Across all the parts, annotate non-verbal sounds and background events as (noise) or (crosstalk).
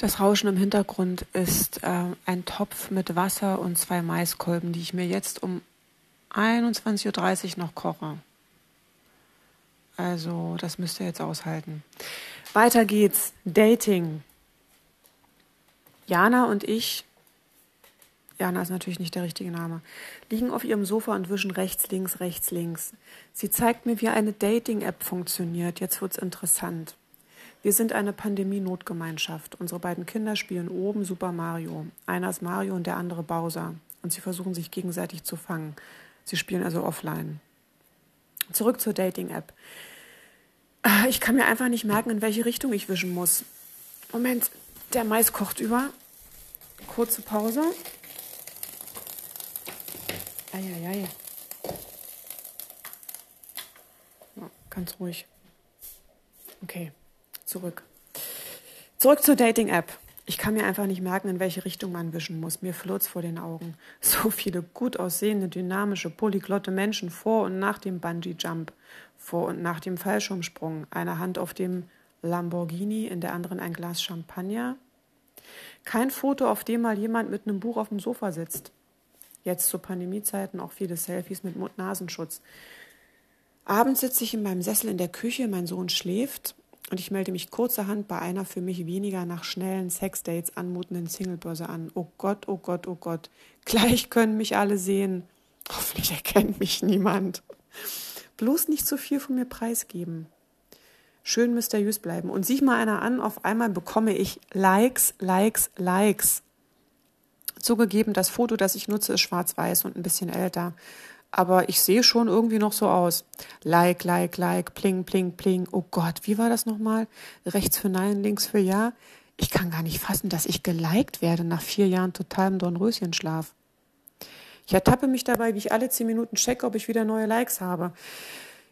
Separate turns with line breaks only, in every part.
Das Rauschen im Hintergrund ist äh, ein Topf mit Wasser und zwei Maiskolben, die ich mir jetzt um 21.30 Uhr noch koche. Also, das müsst ihr jetzt aushalten. Weiter geht's. Dating. Jana und ich, Jana ist natürlich nicht der richtige Name, liegen auf ihrem Sofa und wischen rechts, links, rechts, links. Sie zeigt mir, wie eine Dating-App funktioniert. Jetzt wird's interessant. Wir sind eine Pandemie-Notgemeinschaft. Unsere beiden Kinder spielen oben Super Mario. Einer ist Mario und der andere Bowser. Und sie versuchen sich gegenseitig zu fangen. Sie spielen also offline. Zurück zur Dating-App. Ich kann mir einfach nicht merken, in welche Richtung ich wischen muss. Moment, der Mais kocht über. Kurze Pause. Eieiei. Ganz ruhig. Okay zurück. Zurück zur Dating-App. Ich kann mir einfach nicht merken, in welche Richtung man wischen muss. Mir flirt's vor den Augen. (laughs) So viele gut aussehende, dynamische, polyglotte Menschen vor und nach dem Bungee-Jump, vor und nach dem Fallschirmsprung. Eine Hand auf dem Lamborghini, in der anderen ein Glas Champagner. Kein Foto, auf dem mal jemand mit einem Buch auf dem Sofa sitzt. Jetzt zu Pandemiezeiten auch viele Selfies mit Mund-Nasenschutz. Abends sitze ich in meinem Sessel in der Küche, mein Sohn schläft und ich melde mich kurzerhand bei einer für mich weniger nach schnellen Sexdates anmutenden Singlebörse an. Oh Gott, oh Gott, oh Gott. Gleich können mich alle sehen. Hoffentlich erkennt mich niemand. Bloß nicht zu viel von mir preisgeben. Schön mysteriös bleiben. Und sieh mal einer an, auf einmal bekomme ich Likes, Likes, Likes. Zugegeben, das Foto, das ich nutze, ist schwarz-weiß und ein bisschen älter aber ich sehe schon irgendwie noch so aus. Like, like, like, pling, pling, pling. Oh Gott, wie war das nochmal? Rechts für Nein, links für Ja. Ich kann gar nicht fassen, dass ich geliked werde nach vier Jahren totalem Dornröschenschlaf. Ich ertappe mich dabei, wie ich alle zehn Minuten checke, ob ich wieder neue Likes habe.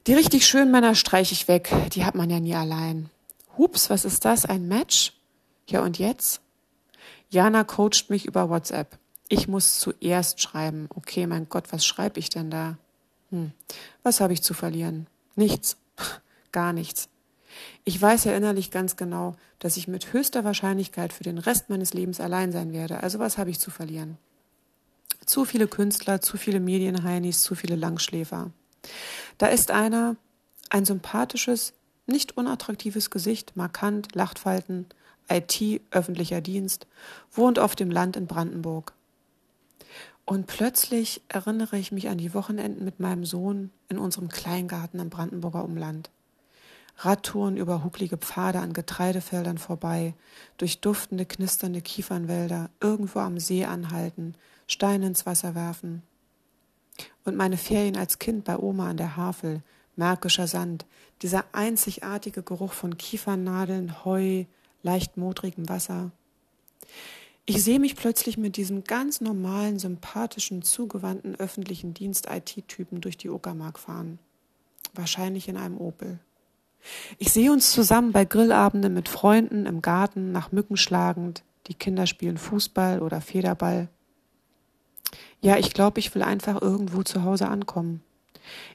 Die richtig schönen Männer streiche ich weg. Die hat man ja nie allein. Hups, was ist das? Ein Match? Ja, und jetzt? Jana coacht mich über WhatsApp. Ich muss zuerst schreiben. Okay, mein Gott, was schreibe ich denn da? Hm. Was habe ich zu verlieren? Nichts. (laughs) Gar nichts. Ich weiß ja innerlich ganz genau, dass ich mit höchster Wahrscheinlichkeit für den Rest meines Lebens allein sein werde. Also was habe ich zu verlieren? Zu viele Künstler, zu viele Medienheinis, zu viele Langschläfer. Da ist einer, ein sympathisches, nicht unattraktives Gesicht, markant, Lachtfalten, IT, öffentlicher Dienst, wohnt auf dem Land in Brandenburg. Und plötzlich erinnere ich mich an die Wochenenden mit meinem Sohn in unserem Kleingarten im Brandenburger Umland. Radtouren über hucklige Pfade an Getreidefeldern vorbei, durch duftende, knisternde Kiefernwälder, irgendwo am See anhalten, Steine ins Wasser werfen. Und meine Ferien als Kind bei Oma an der Havel, märkischer Sand, dieser einzigartige Geruch von Kiefernadeln, Heu, leicht modrigem Wasser. Ich sehe mich plötzlich mit diesem ganz normalen, sympathischen, zugewandten öffentlichen Dienst-IT-Typen durch die Uckermark fahren. Wahrscheinlich in einem Opel. Ich sehe uns zusammen bei Grillabenden mit Freunden im Garten, nach Mücken schlagend. Die Kinder spielen Fußball oder Federball. Ja, ich glaube, ich will einfach irgendwo zu Hause ankommen.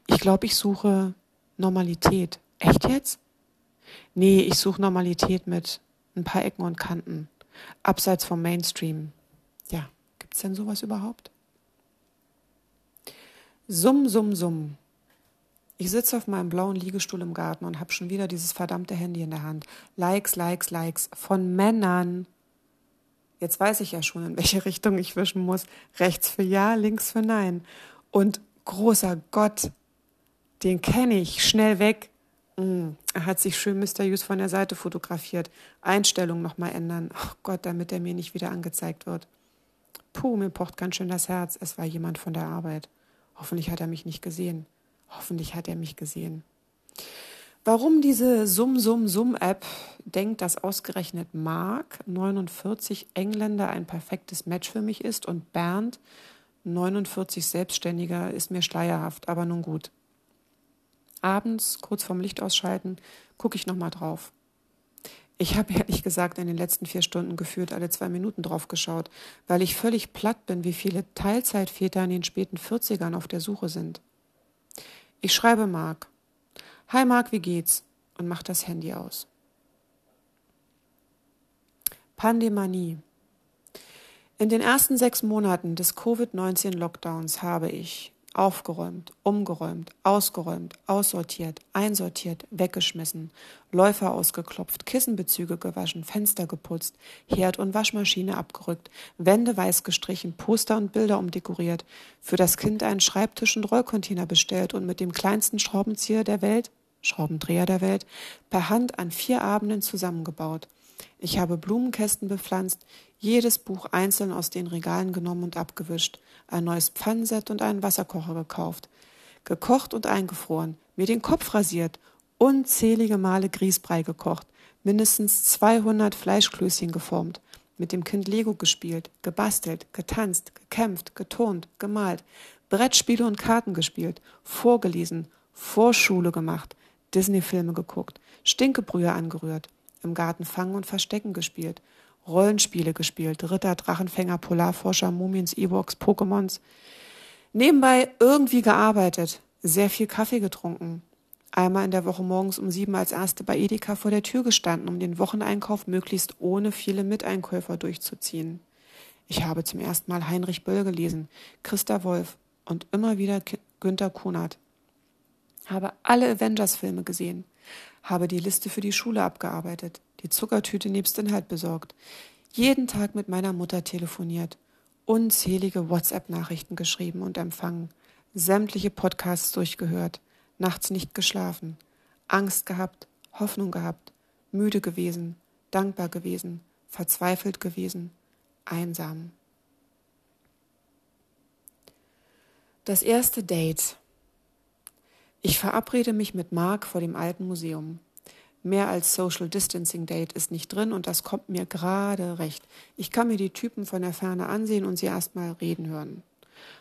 Ich glaube, ich suche Normalität. Echt jetzt? Nee, ich suche Normalität mit ein paar Ecken und Kanten abseits vom Mainstream. Ja, gibt es denn sowas überhaupt? Summ, summ, summ. Ich sitze auf meinem blauen Liegestuhl im Garten und habe schon wieder dieses verdammte Handy in der Hand. Likes, Likes, Likes von Männern. Jetzt weiß ich ja schon, in welche Richtung ich wischen muss. Rechts für Ja, links für Nein. Und großer Gott, den kenne ich. Schnell weg. Mm, er hat sich schön mysteriös von der Seite fotografiert. Einstellung nochmal ändern. Ach Gott, damit er mir nicht wieder angezeigt wird. Puh, mir pocht ganz schön das Herz. Es war jemand von der Arbeit. Hoffentlich hat er mich nicht gesehen. Hoffentlich hat er mich gesehen. Warum diese Summ-Summ-Summ-App denkt, dass ausgerechnet Mark, 49 Engländer, ein perfektes Match für mich ist und Bernd, 49 Selbstständiger, ist mir schleierhaft, aber nun gut abends, kurz vorm Licht ausschalten, gucke ich nochmal drauf. Ich habe ehrlich gesagt in den letzten vier Stunden gefühlt alle zwei Minuten drauf geschaut, weil ich völlig platt bin, wie viele Teilzeitväter in den späten 40ern auf der Suche sind. Ich schreibe Marc. Hi Marc, wie geht's? Und mach das Handy aus. Pandemanie. In den ersten sechs Monaten des Covid-19-Lockdowns habe ich aufgeräumt, umgeräumt, ausgeräumt, aussortiert, einsortiert, weggeschmissen, Läufer ausgeklopft, Kissenbezüge gewaschen, Fenster geputzt, Herd und Waschmaschine abgerückt, Wände weiß gestrichen, Poster und Bilder umdekoriert, für das Kind einen Schreibtisch und Rollcontainer bestellt und mit dem kleinsten Schraubenzieher der Welt, Schraubendreher der Welt, per Hand an vier Abenden zusammengebaut. Ich habe Blumenkästen bepflanzt, jedes Buch einzeln aus den Regalen genommen und abgewischt, ein neues Pfannenset und einen Wasserkocher gekauft, gekocht und eingefroren, mir den Kopf rasiert, unzählige Male Grießbrei gekocht, mindestens 200 Fleischklößchen geformt, mit dem Kind Lego gespielt, gebastelt, getanzt, gekämpft, geturnt, gemalt, Brettspiele und Karten gespielt, vorgelesen, Vorschule gemacht, Disney-Filme geguckt, Stinkebrühe angerührt, im Garten Fangen und Verstecken gespielt, Rollenspiele gespielt, Ritter, Drachenfänger, Polarforscher, Mumiens, Ewoks, Pokémons. Nebenbei irgendwie gearbeitet, sehr viel Kaffee getrunken. Einmal in der Woche morgens um sieben als Erste bei Edeka vor der Tür gestanden, um den Wocheneinkauf möglichst ohne viele Miteinkäufer durchzuziehen. Ich habe zum ersten Mal Heinrich Böll gelesen, Christa Wolf und immer wieder Günter Kunert. Habe alle Avengers-Filme gesehen, habe die Liste für die Schule abgearbeitet, die Zuckertüte nebst Inhalt besorgt, jeden Tag mit meiner Mutter telefoniert, unzählige WhatsApp-Nachrichten geschrieben und empfangen, sämtliche Podcasts durchgehört, nachts nicht geschlafen, Angst gehabt, Hoffnung gehabt, müde gewesen, dankbar gewesen, verzweifelt gewesen, einsam. Das erste Date. Ich verabrede mich mit Mark vor dem alten Museum. Mehr als Social Distancing Date ist nicht drin und das kommt mir gerade recht. Ich kann mir die Typen von der Ferne ansehen und sie erstmal reden hören.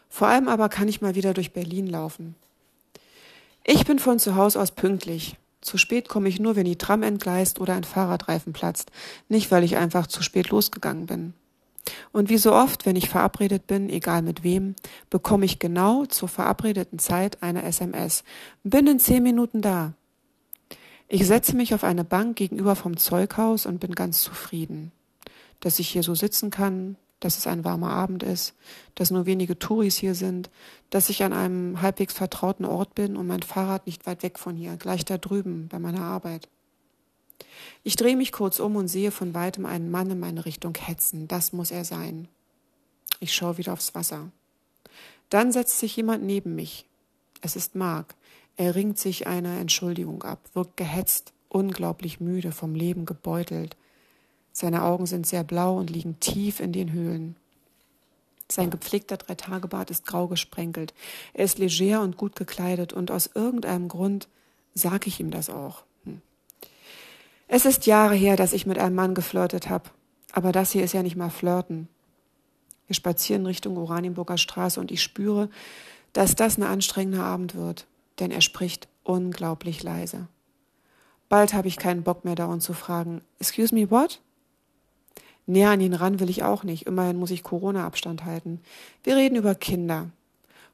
Vor allem aber kann ich mal wieder durch Berlin laufen. Ich bin von zu Hause aus pünktlich. Zu spät komme ich nur, wenn die Tram entgleist oder ein Fahrradreifen platzt, nicht weil ich einfach zu spät losgegangen bin. Und wie so oft, wenn ich verabredet bin, egal mit wem, bekomme ich genau zur verabredeten Zeit eine SMS. Bin in zehn Minuten da. Ich setze mich auf eine Bank gegenüber vom Zeughaus und bin ganz zufrieden, dass ich hier so sitzen kann, dass es ein warmer Abend ist, dass nur wenige Touris hier sind, dass ich an einem halbwegs vertrauten Ort bin und mein Fahrrad nicht weit weg von hier, gleich da drüben bei meiner Arbeit. Ich drehe mich kurz um und sehe von weitem einen Mann in meine Richtung hetzen. Das muss er sein. Ich schaue wieder aufs Wasser. Dann setzt sich jemand neben mich. Es ist Mark. Er ringt sich eine Entschuldigung ab, wirkt gehetzt, unglaublich müde, vom Leben gebeutelt. Seine Augen sind sehr blau und liegen tief in den Höhlen. Sein gepflegter Dreitagebart ist grau gesprenkelt. Er ist leger und gut gekleidet und aus irgendeinem Grund sage ich ihm das auch. Es ist Jahre her, dass ich mit einem Mann geflirtet habe. Aber das hier ist ja nicht mal Flirten. Wir spazieren Richtung Oranienburger Straße und ich spüre, dass das ein anstrengender Abend wird denn er spricht unglaublich leise. Bald habe ich keinen Bock mehr, dauernd zu fragen, Excuse me, what? Näher an ihn ran will ich auch nicht, immerhin muss ich Corona-Abstand halten. Wir reden über Kinder.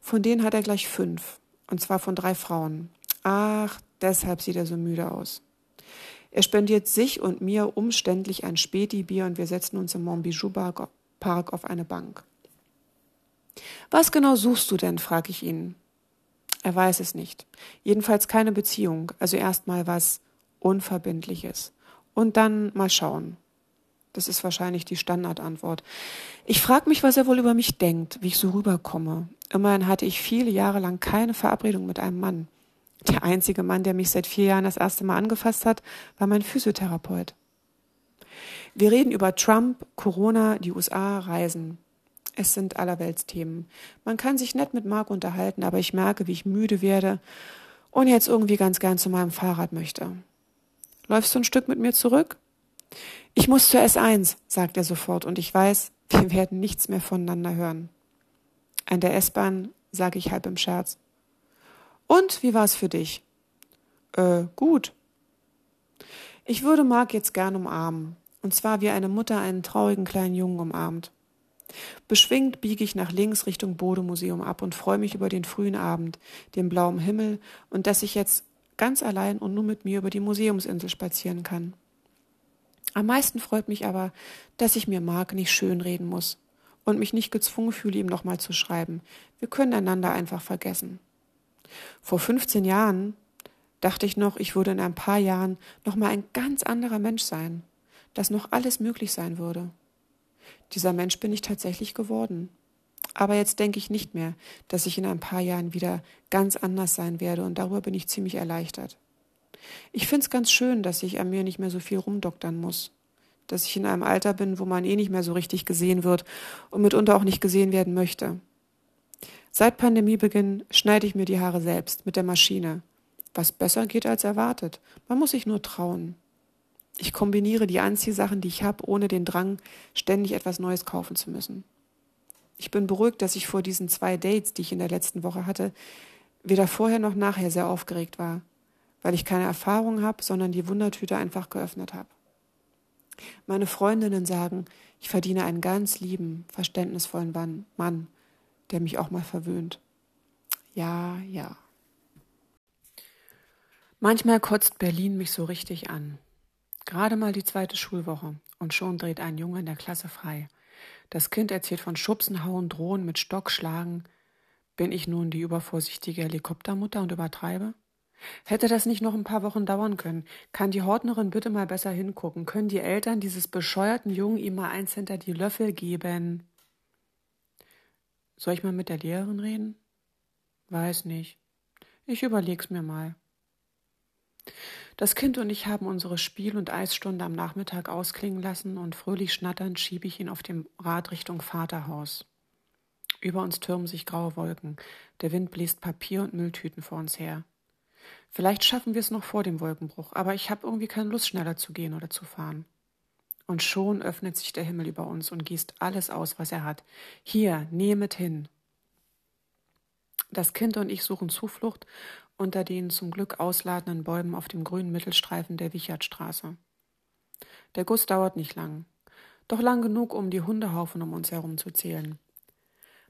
Von denen hat er gleich fünf, und zwar von drei Frauen. Ach, deshalb sieht er so müde aus. Er spendiert sich und mir umständlich ein Späti-Bier und wir setzen uns im Montbijou Park auf eine Bank. Was genau suchst du denn? frage ich ihn. Er weiß es nicht. Jedenfalls keine Beziehung, also erstmal was Unverbindliches. Und dann mal schauen. Das ist wahrscheinlich die Standardantwort. Ich frage mich, was er wohl über mich denkt, wie ich so rüberkomme. Immerhin hatte ich viele Jahre lang keine Verabredung mit einem Mann. Der einzige Mann, der mich seit vier Jahren das erste Mal angefasst hat, war mein Physiotherapeut. Wir reden über Trump, Corona, die USA, Reisen. Es sind Allerweltsthemen. Man kann sich nett mit Marc unterhalten, aber ich merke, wie ich müde werde und jetzt irgendwie ganz gern zu meinem Fahrrad möchte. Läufst du ein Stück mit mir zurück? Ich muss zur S1, sagt er sofort, und ich weiß, wir werden nichts mehr voneinander hören. An der S-Bahn sage ich halb im Scherz. Und wie war es für dich? Äh, gut. Ich würde Marc jetzt gern umarmen. Und zwar wie eine Mutter einen traurigen kleinen Jungen umarmt. Beschwingt biege ich nach links Richtung Bodemuseum ab und freue mich über den frühen Abend, den blauen Himmel und dass ich jetzt ganz allein und nur mit mir über die Museumsinsel spazieren kann. Am meisten freut mich aber, dass ich mir Marc nicht schönreden muss und mich nicht gezwungen fühle, ihm nochmal zu schreiben. Wir können einander einfach vergessen. Vor 15 Jahren dachte ich noch, ich würde in ein paar Jahren nochmal ein ganz anderer Mensch sein, dass noch alles möglich sein würde. Dieser Mensch bin ich tatsächlich geworden. Aber jetzt denke ich nicht mehr, dass ich in ein paar Jahren wieder ganz anders sein werde und darüber bin ich ziemlich erleichtert. Ich finde es ganz schön, dass ich an mir nicht mehr so viel rumdoktern muss. Dass ich in einem Alter bin, wo man eh nicht mehr so richtig gesehen wird und mitunter auch nicht gesehen werden möchte. Seit Pandemiebeginn schneide ich mir die Haare selbst mit der Maschine. Was besser geht als erwartet. Man muss sich nur trauen. Ich kombiniere die Anziehsachen, die ich habe, ohne den Drang, ständig etwas Neues kaufen zu müssen. Ich bin beruhigt, dass ich vor diesen zwei Dates, die ich in der letzten Woche hatte, weder vorher noch nachher sehr aufgeregt war weil ich keine Erfahrung habe, sondern die Wundertüte einfach geöffnet habe. Meine Freundinnen sagen, ich verdiene einen ganz lieben, verständnisvollen Mann, der mich auch mal verwöhnt. Ja, ja. Manchmal kotzt Berlin mich so richtig an. Gerade mal die zweite Schulwoche und schon dreht ein Junge in der Klasse frei. Das Kind erzählt von Schubsen, Hauen, Drohen, mit Stock schlagen. Bin ich nun die übervorsichtige Helikoptermutter und übertreibe? Hätte das nicht noch ein paar Wochen dauern können? Kann die Hortnerin bitte mal besser hingucken? Können die Eltern dieses bescheuerten Jungen ihm mal eins hinter die Löffel geben? Soll ich mal mit der Lehrerin reden? Weiß nicht. Ich überleg's mir mal. Das Kind und ich haben unsere Spiel- und Eisstunde am Nachmittag ausklingen lassen und fröhlich schnatternd schiebe ich ihn auf dem Rad Richtung Vaterhaus. Über uns türmen sich graue Wolken. Der Wind bläst Papier und Mülltüten vor uns her. Vielleicht schaffen wir es noch vor dem Wolkenbruch, aber ich habe irgendwie keine Lust, schneller zu gehen oder zu fahren. Und schon öffnet sich der Himmel über uns und gießt alles aus, was er hat. Hier, nehmet hin. Das Kind und ich suchen Zuflucht unter den zum Glück ausladenden Bäumen auf dem grünen Mittelstreifen der Wichertstraße. Der Guss dauert nicht lang, doch lang genug, um die Hundehaufen um uns herum zu zählen.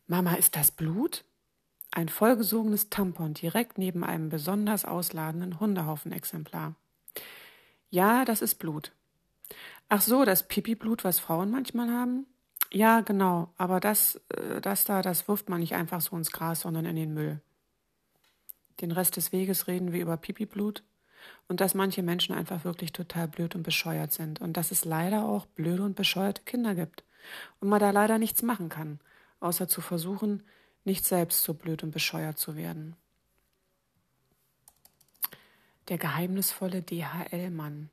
Mama, ist das Blut? Ein vollgesogenes Tampon direkt neben einem besonders ausladenden Hundehaufen-Exemplar. Ja, das ist Blut. Ach so, das Pipi-Blut, was Frauen manchmal haben? Ja, genau, aber das, äh, das da, das wirft man nicht einfach so ins Gras, sondern in den Müll. Den Rest des Weges reden wir über Pipi-Blut und dass manche Menschen einfach wirklich total blöd und bescheuert sind und dass es leider auch blöde und bescheuerte Kinder gibt und man da leider nichts machen kann, außer zu versuchen, nicht selbst so blöd und bescheuert zu werden. Der geheimnisvolle DHL-Mann.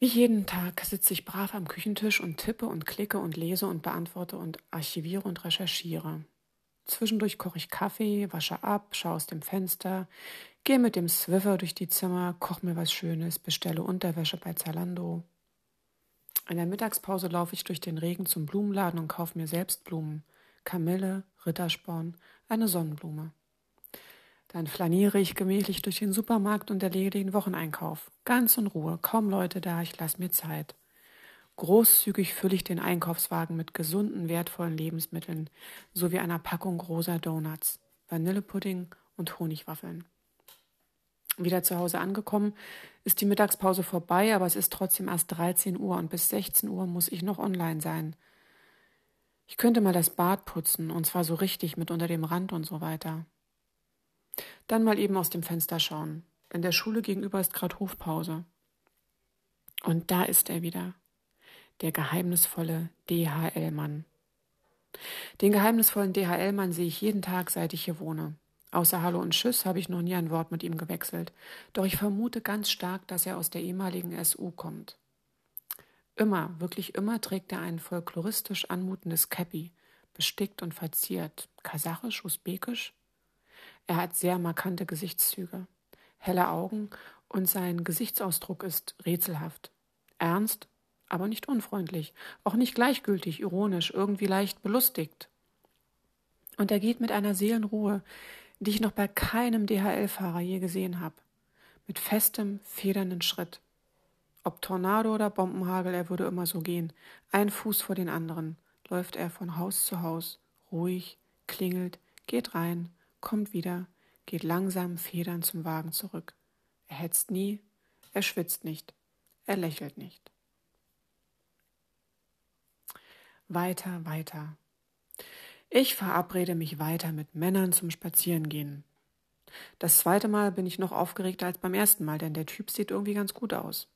Wie jeden Tag sitze ich brav am Küchentisch und tippe und klicke und lese und beantworte und archiviere und recherchiere. Zwischendurch koche ich Kaffee, wasche ab, schaue aus dem Fenster, gehe mit dem Swiffer durch die Zimmer, koche mir was Schönes, bestelle Unterwäsche bei Zalando, in der Mittagspause laufe ich durch den Regen zum Blumenladen und kaufe mir selbst Blumen. Kamille, Rittersporn, eine Sonnenblume. Dann flaniere ich gemächlich durch den Supermarkt und erlege den Wocheneinkauf. Ganz in Ruhe, kaum Leute da, ich lasse mir Zeit. Großzügig fülle ich den Einkaufswagen mit gesunden, wertvollen Lebensmitteln sowie einer Packung rosa Donuts, Vanillepudding und Honigwaffeln. Wieder zu Hause angekommen, ist die Mittagspause vorbei, aber es ist trotzdem erst 13 Uhr und bis 16 Uhr muss ich noch online sein. Ich könnte mal das Bad putzen, und zwar so richtig mit unter dem Rand und so weiter. Dann mal eben aus dem Fenster schauen. In der Schule gegenüber ist gerade Hofpause. Und da ist er wieder, der geheimnisvolle DHL-Mann. Den geheimnisvollen DHL-Mann sehe ich jeden Tag, seit ich hier wohne. Außer Hallo und Tschüss habe ich noch nie ein Wort mit ihm gewechselt, doch ich vermute ganz stark, dass er aus der ehemaligen SU kommt. Immer, wirklich immer trägt er ein folkloristisch anmutendes Käppi, bestickt und verziert, kasachisch, usbekisch. Er hat sehr markante Gesichtszüge, helle Augen und sein Gesichtsausdruck ist rätselhaft. Ernst, aber nicht unfreundlich, auch nicht gleichgültig, ironisch, irgendwie leicht belustigt. Und er geht mit einer Seelenruhe, die ich noch bei keinem DHL-Fahrer je gesehen habe. Mit festem, federnden Schritt. Ob Tornado oder Bombenhagel, er würde immer so gehen. Ein Fuß vor den anderen läuft er von Haus zu Haus, ruhig, klingelt, geht rein, kommt wieder, geht langsam federn zum Wagen zurück. Er hetzt nie, Er schwitzt nicht. Er lächelt nicht. Weiter, weiter. Ich verabrede mich weiter mit Männern zum Spazierengehen. Das zweite Mal bin ich noch aufgeregter als beim ersten Mal, denn der Typ sieht irgendwie ganz gut aus.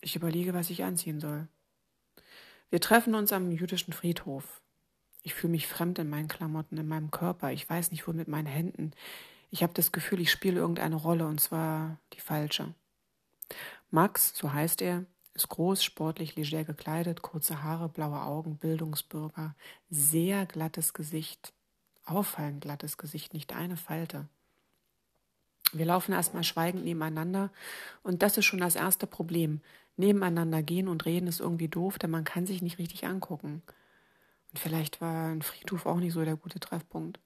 Ich überlege, was ich anziehen soll. Wir treffen uns am jüdischen Friedhof. Ich fühle mich fremd in meinen Klamotten, in meinem Körper. Ich weiß nicht, wo mit meinen Händen. Ich habe das Gefühl, ich spiele irgendeine Rolle, und zwar die falsche. Max, so heißt er, ist groß, sportlich, leger gekleidet, kurze Haare, blaue Augen, Bildungsbürger, sehr glattes Gesicht, auffallend glattes Gesicht, nicht eine Falte. Wir laufen erstmal schweigend nebeneinander und das ist schon das erste Problem. Nebeneinander gehen und reden ist irgendwie doof, denn man kann sich nicht richtig angucken. Und vielleicht war ein Friedhof auch nicht so der gute Treffpunkt.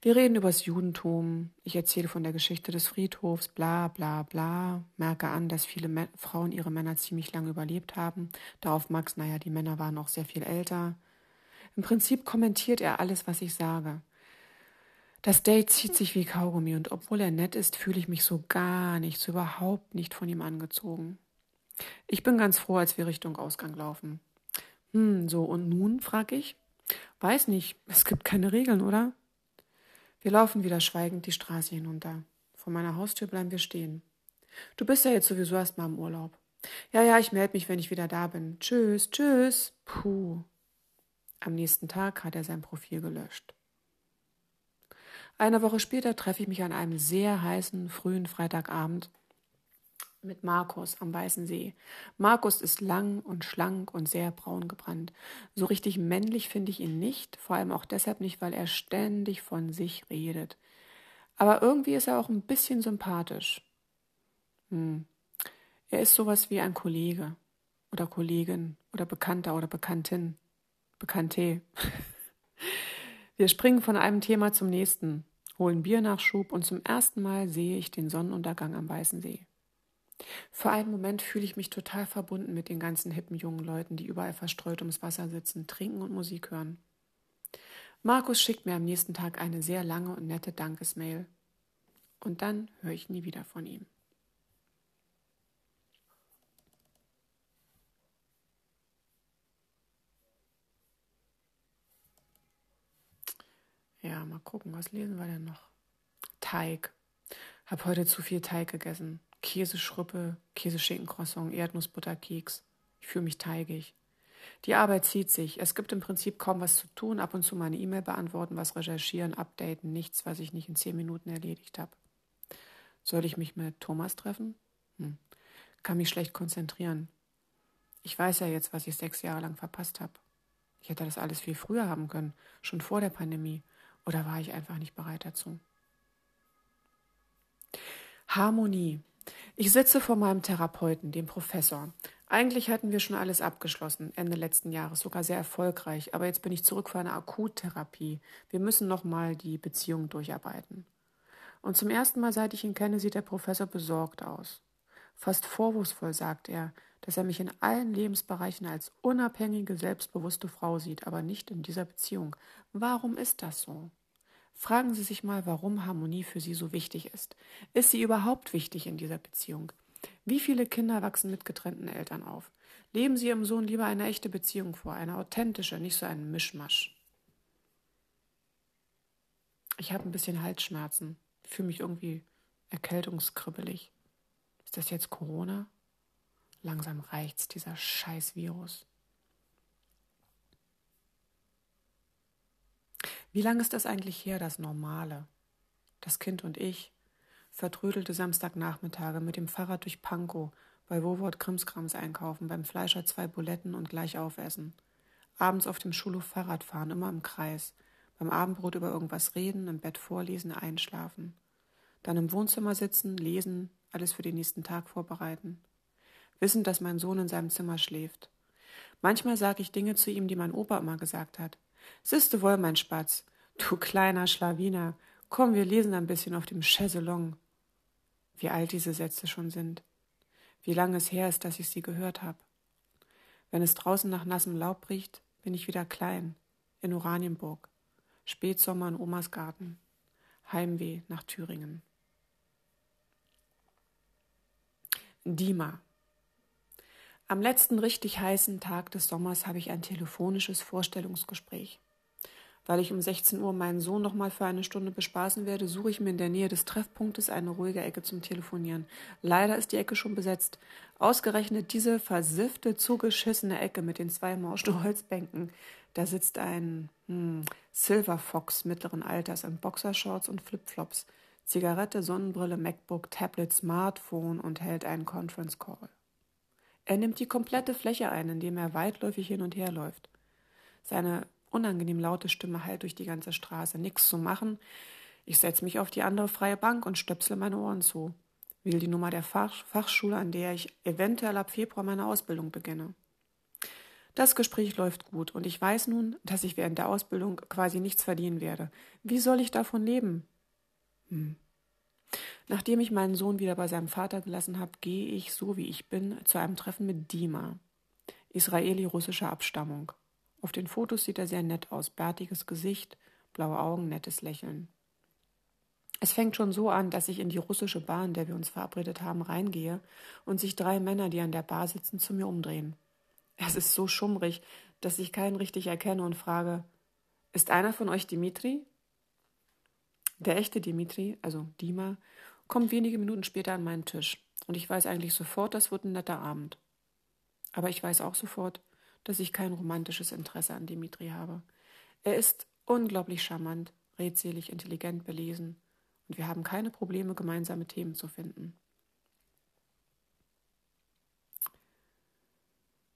Wir reden über das Judentum, ich erzähle von der Geschichte des Friedhofs, bla bla bla, merke an, dass viele Me Frauen ihre Männer ziemlich lange überlebt haben. Darauf Max, naja, die Männer waren auch sehr viel älter. Im Prinzip kommentiert er alles, was ich sage. Das Date zieht sich wie Kaugummi und obwohl er nett ist, fühle ich mich so gar nicht, so überhaupt nicht von ihm angezogen. Ich bin ganz froh, als wir Richtung Ausgang laufen. Hm, so und nun, frag ich. Weiß nicht, es gibt keine Regeln, oder? Wir laufen wieder schweigend die Straße hinunter. Vor meiner Haustür bleiben wir stehen. Du bist ja jetzt sowieso erst mal im Urlaub. Ja, ja, ich melde mich, wenn ich wieder da bin. Tschüss, tschüss. Puh. Am nächsten Tag hat er sein Profil gelöscht. Eine Woche später treffe ich mich an einem sehr heißen, frühen Freitagabend mit Markus am Weißen See. Markus ist lang und schlank und sehr braun gebrannt. So richtig männlich finde ich ihn nicht, vor allem auch deshalb nicht, weil er ständig von sich redet. Aber irgendwie ist er auch ein bisschen sympathisch. Hm. Er ist sowas wie ein Kollege oder Kollegin oder Bekannter oder Bekanntin. Bekannte. (laughs) Wir springen von einem Thema zum nächsten holen Biernachschub und zum ersten Mal sehe ich den Sonnenuntergang am Weißen See. Für einen Moment fühle ich mich total verbunden mit den ganzen hippen jungen Leuten, die überall verstreut ums Wasser sitzen, trinken und Musik hören. Markus schickt mir am nächsten Tag eine sehr lange und nette Dankesmail. Und dann höre ich nie wieder von ihm. Ja, mal gucken, was lesen wir denn noch? Teig. Hab heute zu viel Teig gegessen. Käseschruppe, Käseschinkencroissant, Erdnussbutterkeks. Ich fühle mich teigig. Die Arbeit zieht sich. Es gibt im Prinzip kaum was zu tun. Ab und zu mal eine E-Mail beantworten, was recherchieren, updaten. Nichts, was ich nicht in zehn Minuten erledigt habe. Soll ich mich mit Thomas treffen? Hm. Kann mich schlecht konzentrieren. Ich weiß ja jetzt, was ich sechs Jahre lang verpasst habe. Ich hätte das alles viel früher haben können, schon vor der Pandemie. Oder war ich einfach nicht bereit dazu? Harmonie. Ich sitze vor meinem Therapeuten, dem Professor. Eigentlich hatten wir schon alles abgeschlossen, Ende letzten Jahres, sogar sehr erfolgreich. Aber jetzt bin ich zurück für eine Akuttherapie. Wir müssen nochmal die Beziehung durcharbeiten. Und zum ersten Mal, seit ich ihn kenne, sieht der Professor besorgt aus. Fast vorwurfsvoll sagt er, dass er mich in allen Lebensbereichen als unabhängige, selbstbewusste Frau sieht, aber nicht in dieser Beziehung. Warum ist das so? Fragen Sie sich mal, warum Harmonie für Sie so wichtig ist. Ist sie überhaupt wichtig in dieser Beziehung? Wie viele Kinder wachsen mit getrennten Eltern auf? Leben Sie Ihrem Sohn lieber eine echte Beziehung vor, eine authentische, nicht so einen Mischmasch. Ich habe ein bisschen Halsschmerzen, fühle mich irgendwie erkältungskribbelig. Ist das jetzt Corona? Langsam reicht's, dieser scheiß Virus. Wie lange ist das eigentlich her, das Normale? Das Kind und ich vertrödelte Samstagnachmittage mit dem Fahrrad durch Pankow, bei Wowort Krimskrams einkaufen, beim Fleischer zwei Buletten und gleich aufessen. Abends auf dem Schulhof Fahrrad fahren, immer im Kreis. Beim Abendbrot über irgendwas reden, im Bett vorlesen, einschlafen. Dann im Wohnzimmer sitzen, lesen, alles für den nächsten Tag vorbereiten. Wissend, dass mein Sohn in seinem Zimmer schläft. Manchmal sage ich Dinge zu ihm, die mein Opa immer gesagt hat. Siehste wohl, mein Spatz, du kleiner Schlawiner, komm, wir lesen ein bisschen auf dem Chaiselong. Wie alt diese Sätze schon sind. Wie lange es her ist, dass ich sie gehört habe. Wenn es draußen nach nassem Laub riecht, bin ich wieder klein, in Oranienburg. Spätsommer in Omas Garten. Heimweh nach Thüringen. Dima. Am letzten richtig heißen Tag des Sommers habe ich ein telefonisches Vorstellungsgespräch. Weil ich um 16 Uhr meinen Sohn noch mal für eine Stunde bespaßen werde, suche ich mir in der Nähe des Treffpunktes eine ruhige Ecke zum Telefonieren. Leider ist die Ecke schon besetzt. Ausgerechnet diese versiffte, zugeschissene Ecke mit den zwei morschte Holzbänken. Da sitzt ein hm, Silver Fox mittleren Alters in Boxershorts und Flipflops, Zigarette, Sonnenbrille, MacBook, Tablet, Smartphone und hält einen Conference Call. Er nimmt die komplette Fläche ein, indem er weitläufig hin und her läuft. Seine unangenehm laute Stimme hallt durch die ganze Straße. Nix zu machen. Ich setze mich auf die andere freie Bank und stöpsle meine Ohren zu. Will die Nummer der Fach Fachschule, an der ich eventuell ab Februar meine Ausbildung beginne. Das Gespräch läuft gut und ich weiß nun, dass ich während der Ausbildung quasi nichts verdienen werde. Wie soll ich davon leben? Hm. Nachdem ich meinen Sohn wieder bei seinem Vater gelassen habe, gehe ich, so wie ich bin, zu einem Treffen mit Dima, israeli-russischer Abstammung. Auf den Fotos sieht er sehr nett aus, bärtiges Gesicht, blaue Augen, nettes Lächeln. Es fängt schon so an, dass ich in die russische Bar, in der wir uns verabredet haben, reingehe und sich drei Männer, die an der Bar sitzen, zu mir umdrehen. Es ist so schummrig, dass ich keinen richtig erkenne und frage, ist einer von euch Dimitri? Der echte Dimitri, also Dima, kommt wenige Minuten später an meinen Tisch und ich weiß eigentlich sofort, das wird ein netter Abend. Aber ich weiß auch sofort, dass ich kein romantisches Interesse an Dimitri habe. Er ist unglaublich charmant, redselig, intelligent, belesen und wir haben keine Probleme, gemeinsame Themen zu finden.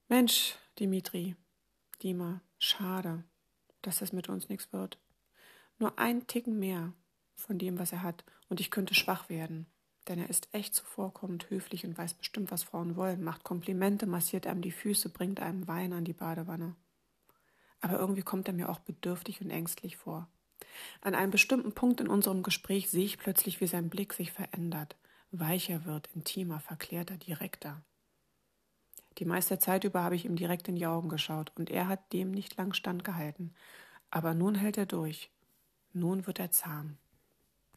Mensch, Dimitri, Dima, schade, dass das mit uns nichts wird. Nur ein Ticken mehr von dem, was er hat, und ich könnte schwach werden. Denn er ist echt zuvorkommend, höflich und weiß bestimmt, was Frauen wollen, macht Komplimente, massiert einem die Füße, bringt einem Wein an die Badewanne. Aber irgendwie kommt er mir auch bedürftig und ängstlich vor. An einem bestimmten Punkt in unserem Gespräch sehe ich plötzlich, wie sein Blick sich verändert, weicher wird, intimer, verklärter, direkter. Die meiste Zeit über habe ich ihm direkt in die Augen geschaut, und er hat dem nicht lang standgehalten. Aber nun hält er durch. Nun wird er zahm.